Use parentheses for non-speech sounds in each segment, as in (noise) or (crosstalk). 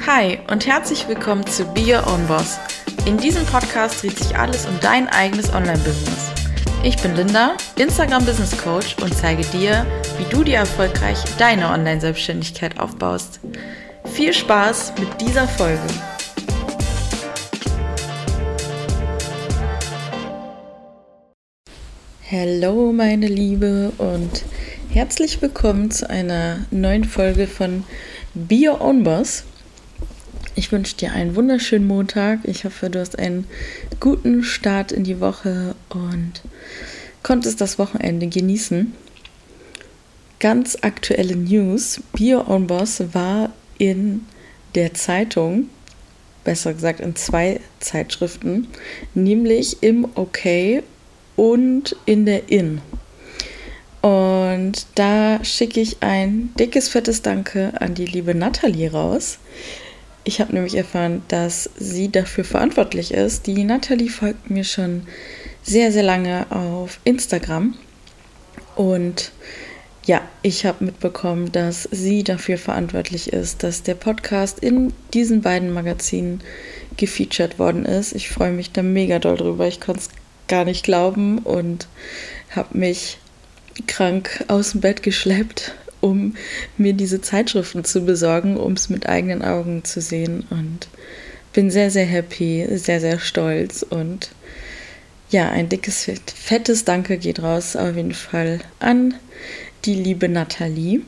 Hi und herzlich willkommen zu Be Your Own Boss. In diesem Podcast dreht sich alles um dein eigenes Online-Business. Ich bin Linda, Instagram Business Coach und zeige dir, wie du dir erfolgreich deine Online-Selbstständigkeit aufbaust. Viel Spaß mit dieser Folge. Hallo meine Liebe und herzlich willkommen zu einer neuen Folge von Be Your Own Boss. Ich wünsche dir einen wunderschönen Montag. Ich hoffe, du hast einen guten Start in die Woche und konntest das Wochenende genießen. Ganz aktuelle News. Your Own Boss war in der Zeitung, besser gesagt in zwei Zeitschriften, nämlich im OK und in der In. Und da schicke ich ein dickes, fettes Danke an die liebe Nathalie raus. Ich habe nämlich erfahren, dass sie dafür verantwortlich ist. Die Nathalie folgt mir schon sehr, sehr lange auf Instagram. Und ja, ich habe mitbekommen, dass sie dafür verantwortlich ist, dass der Podcast in diesen beiden Magazinen gefeatured worden ist. Ich freue mich da mega doll drüber. Ich konnte es gar nicht glauben und habe mich krank aus dem Bett geschleppt, um mir diese Zeitschriften zu besorgen, um es mit eigenen Augen zu sehen. Und bin sehr, sehr happy, sehr, sehr stolz. Und ja, ein dickes, fettes Danke geht raus auf jeden Fall an die liebe Nathalie.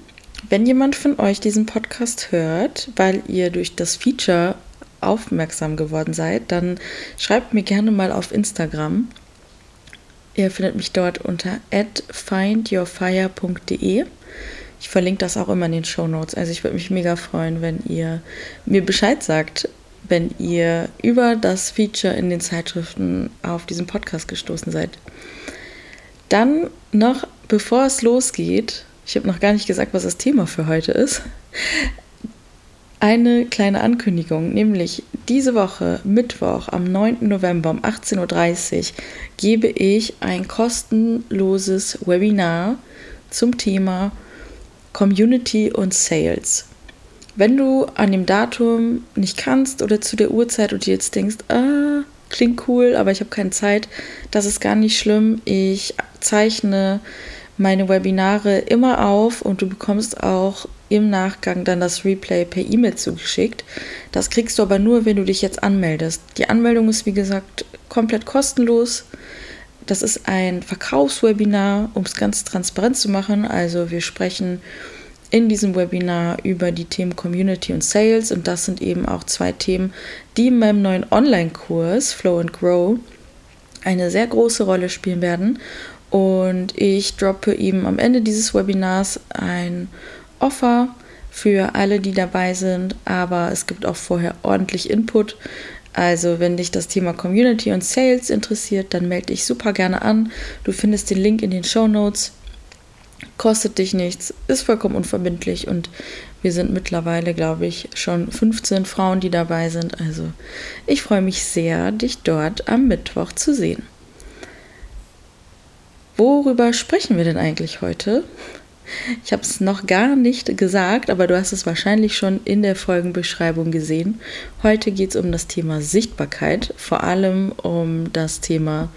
Wenn jemand von euch diesen Podcast hört, weil ihr durch das Feature aufmerksam geworden seid, dann schreibt mir gerne mal auf Instagram Ihr findet mich dort unter findyourfire.de. Ich verlinke das auch immer in den Show Notes. Also ich würde mich mega freuen, wenn ihr mir Bescheid sagt, wenn ihr über das Feature in den Zeitschriften auf diesen Podcast gestoßen seid. Dann noch, bevor es losgeht, ich habe noch gar nicht gesagt, was das Thema für heute ist eine kleine Ankündigung, nämlich diese Woche, Mittwoch, am 9. November um 18.30 Uhr, gebe ich ein kostenloses Webinar zum Thema Community und Sales. Wenn du an dem Datum nicht kannst oder zu der Uhrzeit und dir jetzt denkst, ah, klingt cool, aber ich habe keine Zeit, das ist gar nicht schlimm. Ich zeichne meine Webinare immer auf und du bekommst auch im Nachgang dann das Replay per E-Mail zugeschickt. Das kriegst du aber nur, wenn du dich jetzt anmeldest. Die Anmeldung ist wie gesagt komplett kostenlos. Das ist ein Verkaufswebinar, um es ganz transparent zu machen. Also wir sprechen in diesem Webinar über die Themen Community und Sales und das sind eben auch zwei Themen, die in meinem neuen Online-Kurs Flow and Grow eine sehr große Rolle spielen werden. Und ich droppe eben am Ende dieses Webinars ein Offer für alle, die dabei sind, aber es gibt auch vorher ordentlich Input. Also, wenn dich das Thema Community und Sales interessiert, dann melde dich super gerne an. Du findest den Link in den Show Notes. Kostet dich nichts, ist vollkommen unverbindlich und wir sind mittlerweile, glaube ich, schon 15 Frauen, die dabei sind. Also, ich freue mich sehr, dich dort am Mittwoch zu sehen. Worüber sprechen wir denn eigentlich heute? Ich habe es noch gar nicht gesagt, aber du hast es wahrscheinlich schon in der Folgenbeschreibung gesehen. Heute geht es um das Thema Sichtbarkeit, vor allem um das Thema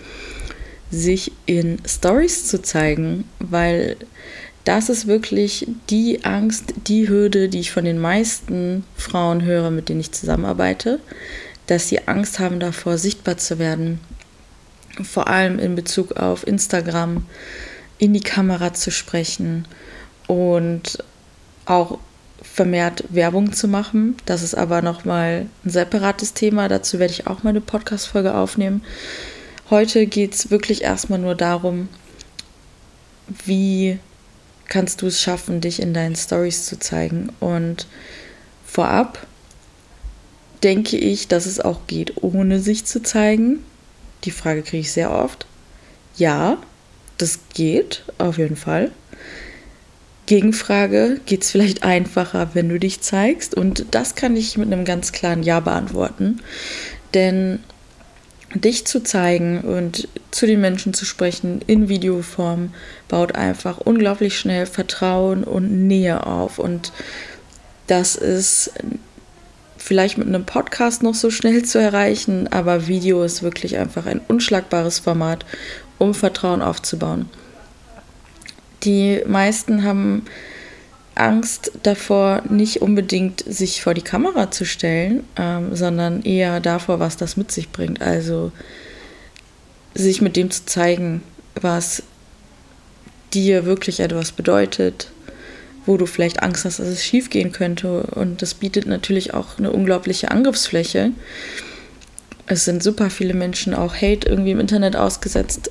sich in Stories zu zeigen, weil das ist wirklich die Angst, die Hürde, die ich von den meisten Frauen höre, mit denen ich zusammenarbeite, dass sie Angst haben davor, sichtbar zu werden vor allem in Bezug auf Instagram, in die Kamera zu sprechen und auch vermehrt Werbung zu machen. Das ist aber nochmal ein separates Thema. Dazu werde ich auch mal eine Podcast-Folge aufnehmen. Heute geht es wirklich erstmal nur darum, wie kannst du es schaffen, dich in deinen Stories zu zeigen. Und vorab denke ich, dass es auch geht, ohne sich zu zeigen. Die Frage kriege ich sehr oft. Ja, das geht auf jeden Fall. Gegenfrage, geht es vielleicht einfacher, wenn du dich zeigst? Und das kann ich mit einem ganz klaren Ja beantworten. Denn dich zu zeigen und zu den Menschen zu sprechen in Videoform baut einfach unglaublich schnell Vertrauen und Nähe auf. Und das ist vielleicht mit einem Podcast noch so schnell zu erreichen, aber Video ist wirklich einfach ein unschlagbares Format, um Vertrauen aufzubauen. Die meisten haben Angst davor, nicht unbedingt sich vor die Kamera zu stellen, ähm, sondern eher davor, was das mit sich bringt. Also sich mit dem zu zeigen, was dir wirklich etwas bedeutet, wo du vielleicht Angst hast, dass es schief gehen könnte. Und das bietet natürlich auch eine unglaubliche Angriffsfläche. Es sind super viele Menschen auch Hate irgendwie im Internet ausgesetzt,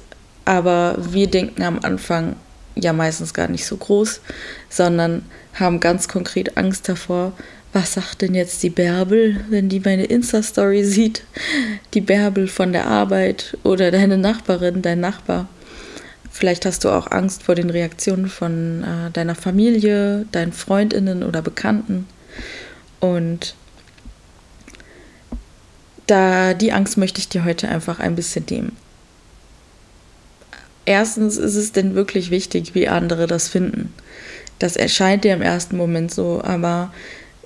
aber wir denken am Anfang ja meistens gar nicht so groß, sondern haben ganz konkret Angst davor, was sagt denn jetzt die Bärbel, wenn die meine Insta-Story sieht? Die Bärbel von der Arbeit oder deine Nachbarin, dein Nachbar. Vielleicht hast du auch Angst vor den Reaktionen von äh, deiner Familie, deinen Freundinnen oder Bekannten. Und da die Angst möchte ich dir heute einfach ein bisschen nehmen. Erstens ist es denn wirklich wichtig, wie andere das finden. Das erscheint dir im ersten Moment so, aber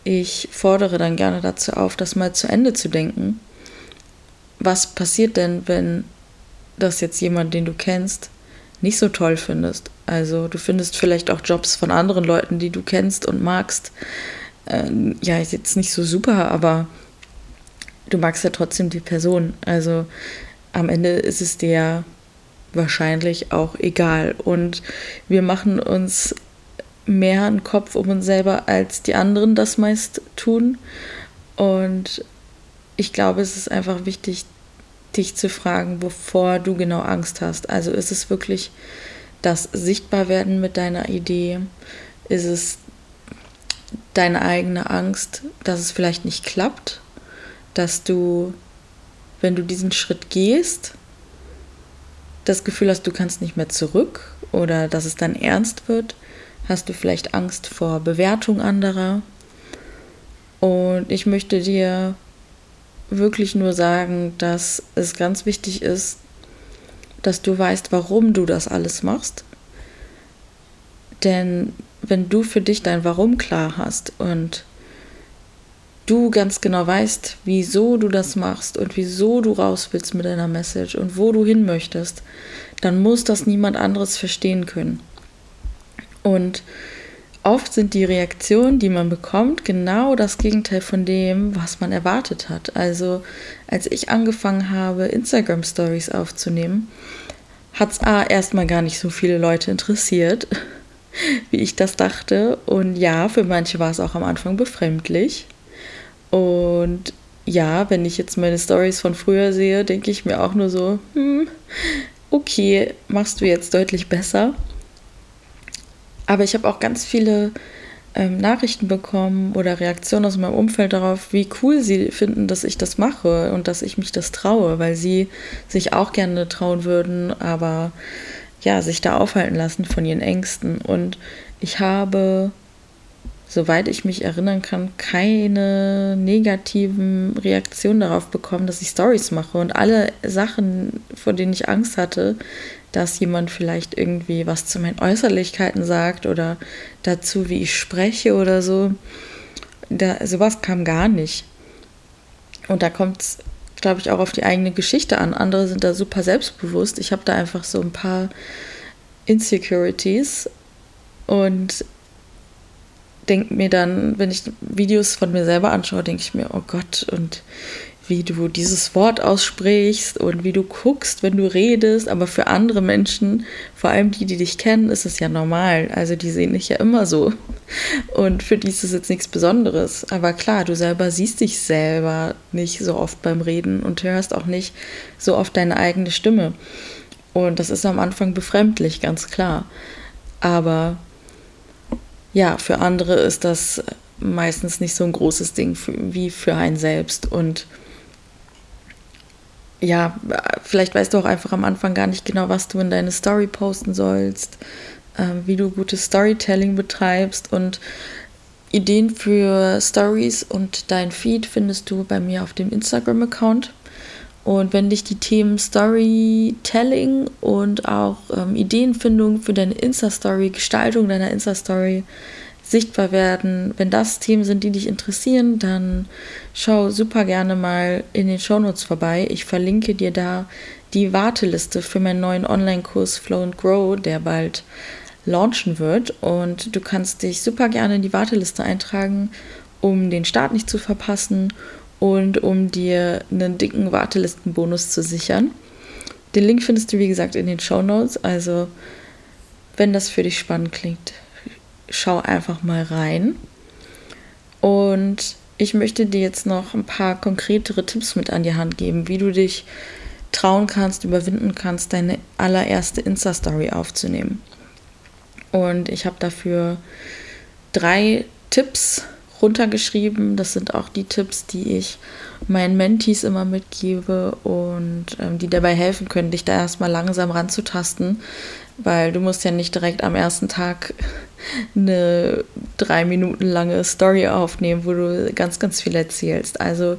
ich fordere dann gerne dazu auf, das mal zu Ende zu denken. Was passiert denn, wenn das jetzt jemand, den du kennst, nicht so toll findest? Also du findest vielleicht auch Jobs von anderen Leuten, die du kennst und magst. Ähm, ja, jetzt nicht so super, aber du magst ja trotzdem die Person. Also am Ende ist es dir wahrscheinlich auch egal. Und wir machen uns mehr einen Kopf um uns selber, als die anderen das meist tun. Und ich glaube, es ist einfach wichtig, dich zu fragen, bevor du genau Angst hast. Also ist es wirklich das Sichtbarwerden mit deiner Idee? Ist es deine eigene Angst, dass es vielleicht nicht klappt? Dass du, wenn du diesen Schritt gehst, das Gefühl hast, du kannst nicht mehr zurück oder dass es dann ernst wird? Hast du vielleicht Angst vor Bewertung anderer? Und ich möchte dir wirklich nur sagen, dass es ganz wichtig ist, dass du weißt, warum du das alles machst. Denn wenn du für dich dein Warum klar hast und du ganz genau weißt, wieso du das machst und wieso du raus willst mit deiner Message und wo du hin möchtest, dann muss das niemand anderes verstehen können. Und oft sind die Reaktionen, die man bekommt, genau das Gegenteil von dem, was man erwartet hat. Also als ich angefangen habe, Instagram Stories aufzunehmen, hat es erstmal gar nicht so viele Leute interessiert, (laughs) wie ich das dachte. Und ja, für manche war es auch am Anfang befremdlich. Und ja, wenn ich jetzt meine Stories von früher sehe, denke ich mir auch nur so, hm, okay, machst du jetzt deutlich besser. Aber ich habe auch ganz viele ähm, Nachrichten bekommen oder Reaktionen aus meinem Umfeld darauf, wie cool sie finden, dass ich das mache und dass ich mich das traue, weil sie sich auch gerne trauen würden, aber ja, sich da aufhalten lassen von ihren Ängsten. Und ich habe soweit ich mich erinnern kann, keine negativen Reaktionen darauf bekommen, dass ich Stories mache. Und alle Sachen, vor denen ich Angst hatte, dass jemand vielleicht irgendwie was zu meinen Äußerlichkeiten sagt oder dazu, wie ich spreche oder so, da, sowas kam gar nicht. Und da kommt es, glaube ich, auch auf die eigene Geschichte an. Andere sind da super selbstbewusst. Ich habe da einfach so ein paar Insecurities und denke mir dann, wenn ich Videos von mir selber anschaue, denke ich mir, oh Gott, und wie du dieses Wort aussprichst und wie du guckst, wenn du redest. Aber für andere Menschen, vor allem die, die dich kennen, ist es ja normal. Also die sehen dich ja immer so. Und für die ist es jetzt nichts Besonderes. Aber klar, du selber siehst dich selber nicht so oft beim Reden und hörst auch nicht so oft deine eigene Stimme. Und das ist am Anfang befremdlich, ganz klar. Aber ja, für andere ist das meistens nicht so ein großes Ding wie für einen selbst. Und ja, vielleicht weißt du auch einfach am Anfang gar nicht genau, was du in deine Story posten sollst, äh, wie du gutes Storytelling betreibst und Ideen für Stories und dein Feed findest du bei mir auf dem Instagram-Account. Und wenn dich die Themen Storytelling und auch ähm, Ideenfindung für deine Insta-Story, Gestaltung deiner Insta-Story sichtbar werden. Wenn das Themen sind, die dich interessieren, dann schau super gerne mal in den Shownotes vorbei. Ich verlinke dir da die Warteliste für meinen neuen Online-Kurs Flow and Grow, der bald launchen wird. Und du kannst dich super gerne in die Warteliste eintragen, um den Start nicht zu verpassen und um dir einen dicken Wartelistenbonus zu sichern. Den Link findest du, wie gesagt, in den Show Notes. Also, wenn das für dich spannend klingt, schau einfach mal rein. Und ich möchte dir jetzt noch ein paar konkretere Tipps mit an die Hand geben, wie du dich trauen kannst, überwinden kannst, deine allererste Insta-Story aufzunehmen. Und ich habe dafür drei Tipps runtergeschrieben. Das sind auch die Tipps, die ich meinen Mentees immer mitgebe und ähm, die dabei helfen können, dich da erstmal langsam ranzutasten, weil du musst ja nicht direkt am ersten Tag (laughs) eine drei Minuten lange Story aufnehmen, wo du ganz, ganz viel erzählst. Also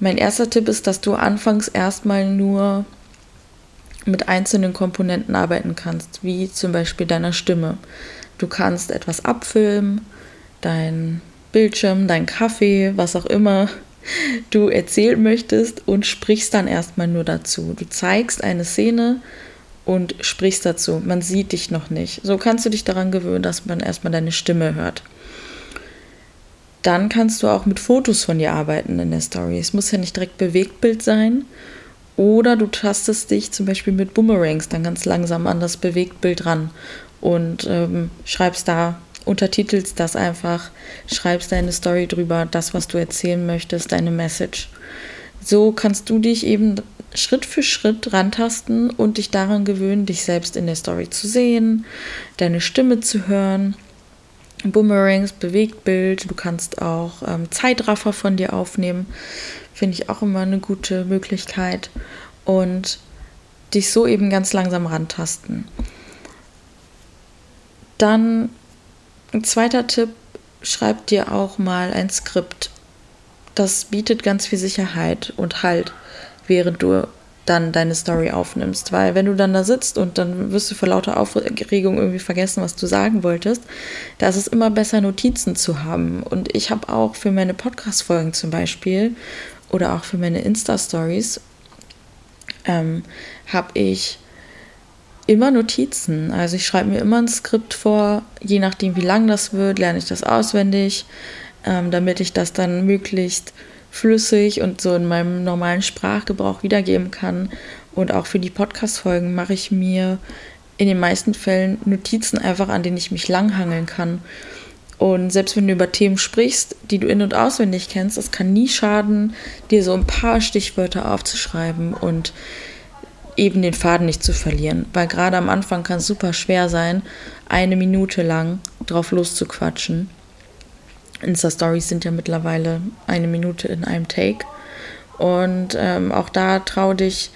mein erster Tipp ist, dass du anfangs erstmal nur mit einzelnen Komponenten arbeiten kannst, wie zum Beispiel deiner Stimme. Du kannst etwas abfilmen, dein Bildschirm, dein Kaffee, was auch immer du erzählen möchtest und sprichst dann erstmal nur dazu. Du zeigst eine Szene und sprichst dazu. Man sieht dich noch nicht. So kannst du dich daran gewöhnen, dass man erstmal deine Stimme hört. Dann kannst du auch mit Fotos von dir arbeiten in der Story. Es muss ja nicht direkt Bewegtbild sein. Oder du tastest dich zum Beispiel mit Boomerangs dann ganz langsam an das Bewegtbild ran und ähm, schreibst da, untertitelst das einfach, schreibst deine Story drüber, das, was du erzählen möchtest, deine Message. So kannst du dich eben Schritt für Schritt rantasten und dich daran gewöhnen, dich selbst in der Story zu sehen, deine Stimme zu hören. Boomerangs, Bewegtbild, du kannst auch ähm, Zeitraffer von dir aufnehmen, finde ich auch immer eine gute Möglichkeit und dich so eben ganz langsam rantasten. Dann ein zweiter Tipp, schreib dir auch mal ein Skript. Das bietet ganz viel Sicherheit und Halt während du dann deine Story aufnimmst. Weil wenn du dann da sitzt und dann wirst du vor lauter Aufregung irgendwie vergessen, was du sagen wolltest, da ist es immer besser, Notizen zu haben. Und ich habe auch für meine Podcast-Folgen zum Beispiel oder auch für meine Insta-Stories ähm, habe ich immer Notizen. Also ich schreibe mir immer ein Skript vor, je nachdem wie lang das wird, lerne ich das auswendig, ähm, damit ich das dann möglichst flüssig und so in meinem normalen Sprachgebrauch wiedergeben kann. Und auch für die Podcast-Folgen mache ich mir in den meisten Fällen Notizen einfach, an denen ich mich langhangeln kann. Und selbst wenn du über Themen sprichst, die du in- und auswendig kennst, es kann nie schaden, dir so ein paar Stichwörter aufzuschreiben und eben den Faden nicht zu verlieren. Weil gerade am Anfang kann es super schwer sein, eine Minute lang drauf loszuquatschen. Insta-Stories sind ja mittlerweile eine Minute in einem Take. Und ähm, auch da trau dich,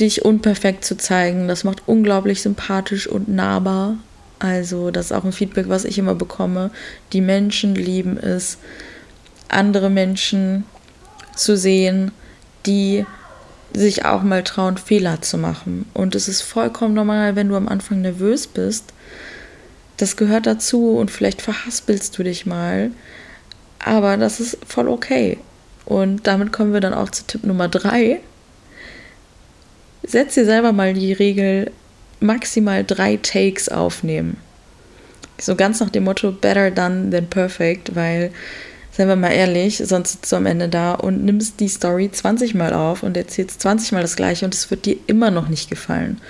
dich unperfekt zu zeigen. Das macht unglaublich sympathisch und nahbar. Also, das ist auch ein Feedback, was ich immer bekomme. Die Menschen lieben es, andere Menschen zu sehen, die sich auch mal trauen, Fehler zu machen. Und es ist vollkommen normal, wenn du am Anfang nervös bist. Das gehört dazu und vielleicht verhaspelst du dich mal. Aber das ist voll okay. Und damit kommen wir dann auch zu Tipp Nummer drei. Setz dir selber mal die Regel, maximal drei Takes aufnehmen. So ganz nach dem Motto better done than perfect, weil, seien wir mal ehrlich, sonst sitzt du am Ende da und nimmst die Story 20 Mal auf und erzählst 20 Mal das gleiche und es wird dir immer noch nicht gefallen.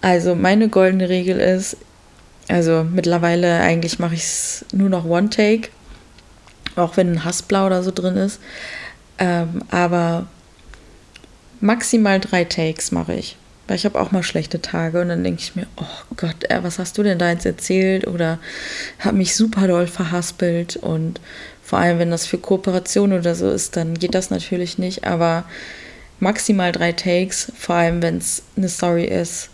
Also meine goldene Regel ist, also mittlerweile eigentlich mache ich es nur noch One Take, auch wenn ein Hassblau oder so drin ist. Ähm, aber maximal drei Takes mache ich. Weil ich habe auch mal schlechte Tage und dann denke ich mir, oh Gott, äh, was hast du denn da jetzt erzählt? Oder habe mich super doll verhaspelt. Und vor allem, wenn das für Kooperation oder so ist, dann geht das natürlich nicht. Aber maximal drei Takes, vor allem wenn es eine Story ist,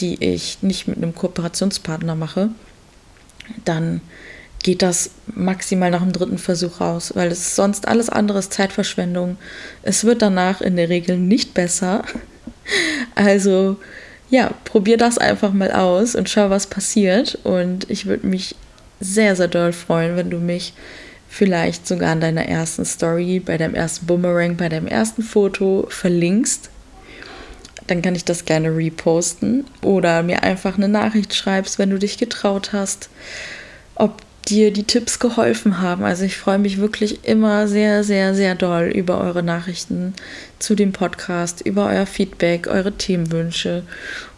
die ich nicht mit einem Kooperationspartner mache, dann geht das maximal nach dem dritten Versuch raus, weil es sonst alles andere ist Zeitverschwendung. Es wird danach in der Regel nicht besser. (laughs) Also ja, probier das einfach mal aus und schau, was passiert. Und ich würde mich sehr, sehr doll freuen, wenn du mich vielleicht sogar an deiner ersten Story, bei deinem ersten Boomerang, bei deinem ersten Foto verlinkst. Dann kann ich das gerne reposten oder mir einfach eine Nachricht schreibst, wenn du dich getraut hast, ob dir die Tipps geholfen haben. Also ich freue mich wirklich immer sehr, sehr, sehr doll über eure Nachrichten zu dem Podcast, über euer Feedback, eure Themenwünsche.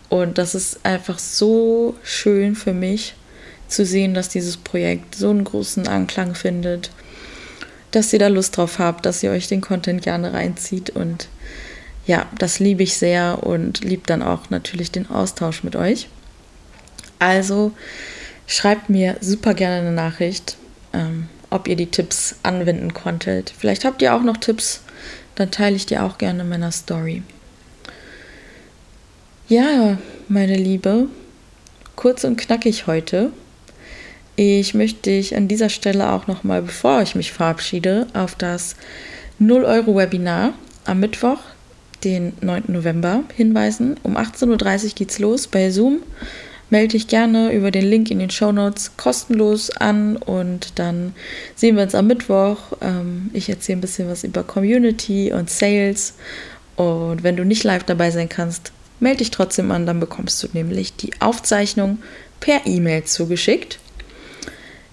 Und das ist einfach so schön für mich zu sehen, dass dieses Projekt so einen großen Anklang findet, dass ihr da Lust drauf habt, dass ihr euch den Content gerne reinzieht. Und ja, das liebe ich sehr und liebe dann auch natürlich den Austausch mit euch. Also, Schreibt mir super gerne eine Nachricht, ähm, ob ihr die Tipps anwenden konntet. Vielleicht habt ihr auch noch Tipps, dann teile ich die auch gerne in meiner Story. Ja, meine Liebe, kurz und knackig heute. Ich möchte dich an dieser Stelle auch nochmal, bevor ich mich verabschiede, auf das 0-Euro-Webinar am Mittwoch, den 9. November, hinweisen. Um 18.30 Uhr geht's los bei Zoom melde dich gerne über den Link in den Show Notes kostenlos an und dann sehen wir uns am Mittwoch. Ähm, ich erzähle ein bisschen was über Community und Sales und wenn du nicht live dabei sein kannst, melde dich trotzdem an, dann bekommst du nämlich die Aufzeichnung per E-Mail zugeschickt.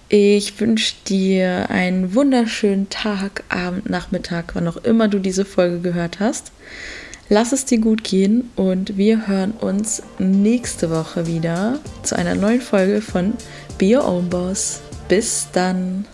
Ich wünsche dir einen wunderschönen Tag, Abend, Nachmittag, wann auch immer du diese Folge gehört hast. Lass es dir gut gehen und wir hören uns nächste Woche wieder zu einer neuen Folge von Be Your Own Boss. Bis dann.